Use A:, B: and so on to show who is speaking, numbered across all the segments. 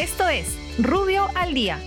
A: Esto es Rubio al Día.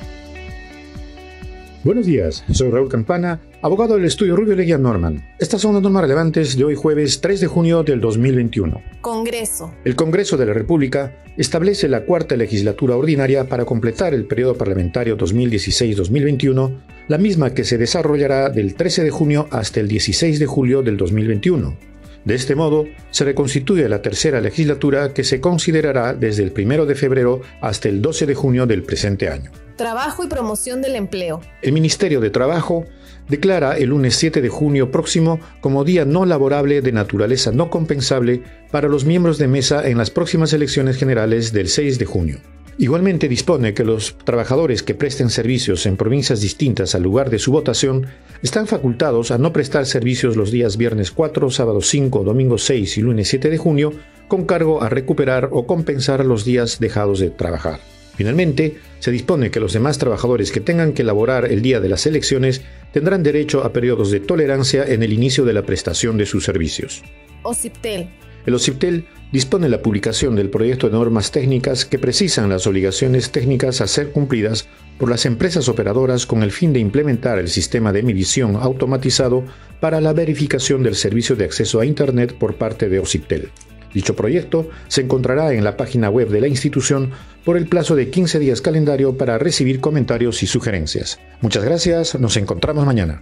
B: Buenos días, soy Raúl Campana, abogado del estudio Rubio Leguía Norman. Estas son las normas relevantes de hoy jueves 3 de junio del 2021.
A: Congreso.
B: El Congreso de la República establece la cuarta legislatura ordinaria para completar el periodo parlamentario 2016-2021, la misma que se desarrollará del 13 de junio hasta el 16 de julio del 2021. De este modo, se reconstituye la tercera legislatura que se considerará desde el 1 de febrero hasta el 12 de junio del presente año.
A: Trabajo y promoción del empleo.
B: El Ministerio de Trabajo declara el lunes 7 de junio próximo como día no laborable de naturaleza no compensable para los miembros de mesa en las próximas elecciones generales del 6 de junio. Igualmente dispone que los trabajadores que presten servicios en provincias distintas al lugar de su votación están facultados a no prestar servicios los días viernes 4, sábado 5, domingo 6 y lunes 7 de junio, con cargo a recuperar o compensar los días dejados de trabajar. Finalmente, se dispone que los demás trabajadores que tengan que elaborar el día de las elecciones tendrán derecho a periodos de tolerancia en el inicio de la prestación de sus servicios.
A: OCIPTEL
B: el OCIPTEL dispone la publicación del proyecto de normas técnicas que precisan las obligaciones técnicas a ser cumplidas por las empresas operadoras con el fin de implementar el sistema de medición automatizado para la verificación del servicio de acceso a Internet por parte de OCIPTEL. Dicho proyecto se encontrará en la página web de la institución por el plazo de 15 días calendario para recibir comentarios y sugerencias. Muchas gracias, nos encontramos mañana.